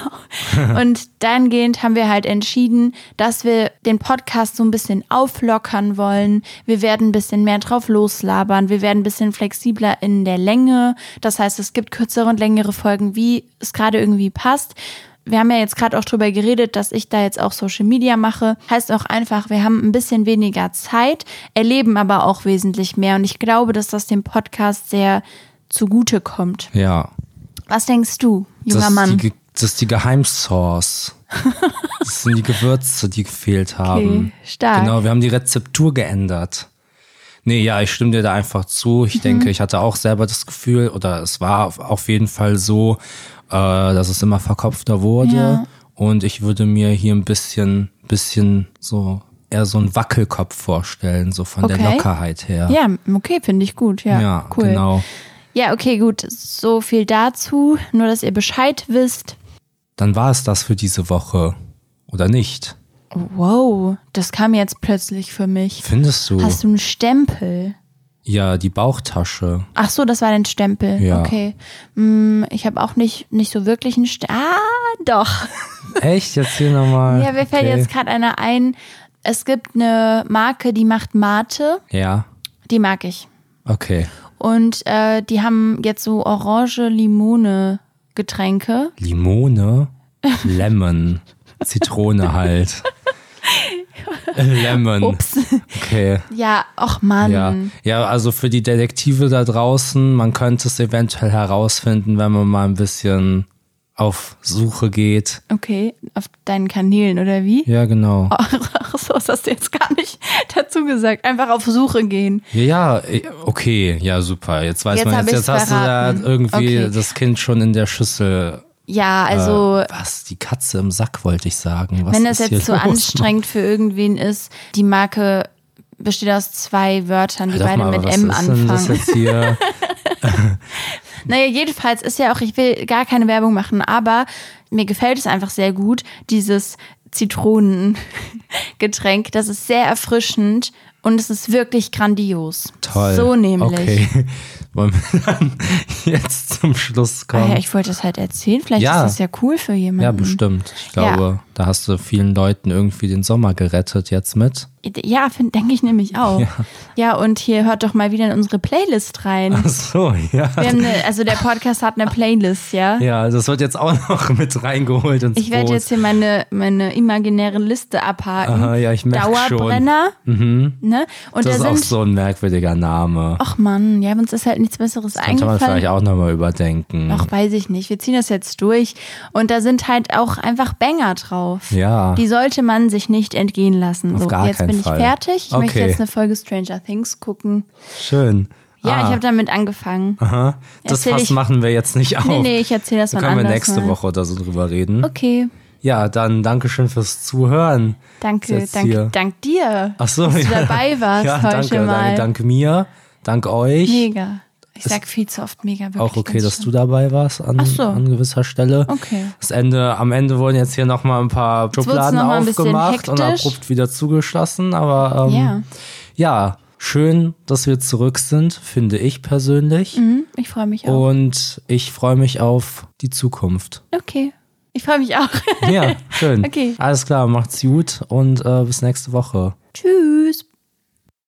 Und dahingehend haben wir halt entschieden, dass wir den Podcast so ein bisschen auflockern wollen. Wir werden ein bisschen mehr drauf loslabern. Wir werden ein bisschen flexibler in der Länge. Das heißt, es gibt kürzere und längere Folgen, wie es gerade irgendwie passt. Wir haben ja jetzt gerade auch drüber geredet, dass ich da jetzt auch Social Media mache. Heißt auch einfach, wir haben ein bisschen weniger Zeit, erleben aber auch wesentlich mehr. Und ich glaube, dass das dem Podcast sehr zugute kommt. Ja. Was denkst du, junger das, Mann? Die, das ist die Geheimsauce. Das sind die Gewürze, die gefehlt haben. stark. Genau, wir haben die Rezeptur geändert. Nee, ja, ich stimme dir da einfach zu. Mhm. Ich denke, ich hatte auch selber das Gefühl, oder es war auf- jeden Fall so, äh, dass es immer verkopfter wurde. Ja. Und ich würde mir hier ein bisschen, bisschen so eher so einen Wackelkopf vorstellen, so von der Okay. Lockerheit her. Ja, okay, finde ich gut. Ja, Ja, cool. genau. Ja, okay, gut. So viel dazu. Nur, dass ihr Bescheid wisst. Dann war es das für diese Woche. Oder nicht? Wow, das kam jetzt plötzlich für mich. Findest du? Hast du einen Stempel? Ja, die Bauchtasche. Ach so, das war dein Stempel. Ja. Okay. Hm, ich habe auch nicht, nicht so wirklich einen Stempel. Ah, doch. Echt? Jetzt hier nochmal. Ja, mir fällt okay. jetzt gerade einer ein. Es gibt eine Marke, die macht Mate. Ja, Die mag ich. okay. Und äh, die haben jetzt so Orange-Limone-Getränke. Limone, Lemon, Zitrone halt. Lemon. Ups. Okay. Ja, ach Mann. Ja. ja, also für die Detektive da draußen, man könnte es eventuell herausfinden, wenn man mal ein bisschen auf Suche geht. Okay, auf deinen Kanälen oder wie? Ja, genau. Ach so, das hast du jetzt gar nicht dazu gesagt. Einfach auf Suche gehen. Ja, okay, ja, super. Jetzt weiß Jetzt man jetzt, jetzt hast du da verraten. irgendwie Okay. das Kind schon in der Schüssel. Ja, also Was? Die Katze im Sack, wollte ich sagen. Was wenn das jetzt so los? anstrengend für irgendwen ist, die Marke besteht aus zwei Wörtern, die beide mal, mit was M ist denn das anfangen. jetzt hier? Naja, jedenfalls ist ja auch, ich will gar keine Werbung machen, aber mir gefällt es einfach sehr gut, dieses Zitronengetränk. Das ist sehr erfrischend und es ist wirklich grandios. Toll. So nämlich. Okay. Wollen wir dann jetzt zum Schluss Ah kommen? ja, ich wollte das halt erzählen. Vielleicht Ja. ist das ja cool für jemanden. Ja, bestimmt. Ich glaube, da hast du vielen Leuten irgendwie den Sommer gerettet jetzt mit. Ja, denke ich nämlich auch. Ja. Ja. und hier hört doch mal wieder in unsere Playlist rein. Ach so, ja. Eine, also der Podcast hat eine Playlist, ja. Ja, das wird jetzt auch noch mit reingeholt ins Ich werde jetzt hier meine, meine imaginäre Liste abhaken. Aha, ja, ich merk schon. Dauerbrenner. Ne? Und das ist da auch sind. so ein merkwürdiger Name. Ach man, ja, uns ist halt nichts Besseres Könnte man eingefallen. vielleicht auch nochmal überdenken. Ach, weiß ich nicht. Wir ziehen das jetzt durch. Und da sind halt auch einfach Banger drauf. Ja. Die sollte man sich nicht entgehen lassen. Auf so, gar jetzt bin ich Fall. fertig. Ich möchte Okay. jetzt eine Folge Stranger Things gucken. Schön. Ja, ah, ich habe damit angefangen. Aha. Das Erzähl Fass ich- machen wir jetzt nicht auf. Nee, nee, ich erzähle das da wann können wir anders nächste mal. Woche oder so drüber reden. Okay. Ja, dann Dankeschön fürs Zuhören. Danke, danke, dank dir. Ach so, dass du ja. dabei warst ja, heute danke, mal. danke, danke mir. Danke euch. Mega. Ich sag viel zu oft mega wirklich. Auch okay, dass schlimm. du dabei warst an, so. an gewisser Stelle. Okay. Das Ende, am Ende wurden jetzt hier nochmal ein paar Schubladen aufgemacht und abrupt wieder zugeschlossen. Aber ähm, Ja. ja, schön, dass wir zurück sind, finde ich persönlich. Mhm, ich freue mich auch. Und ich freue mich auf die Zukunft. Okay. Ich freue mich auch. Ja, schön. Okay. Alles klar, macht's gut und äh, bis nächste Woche. Tschüss.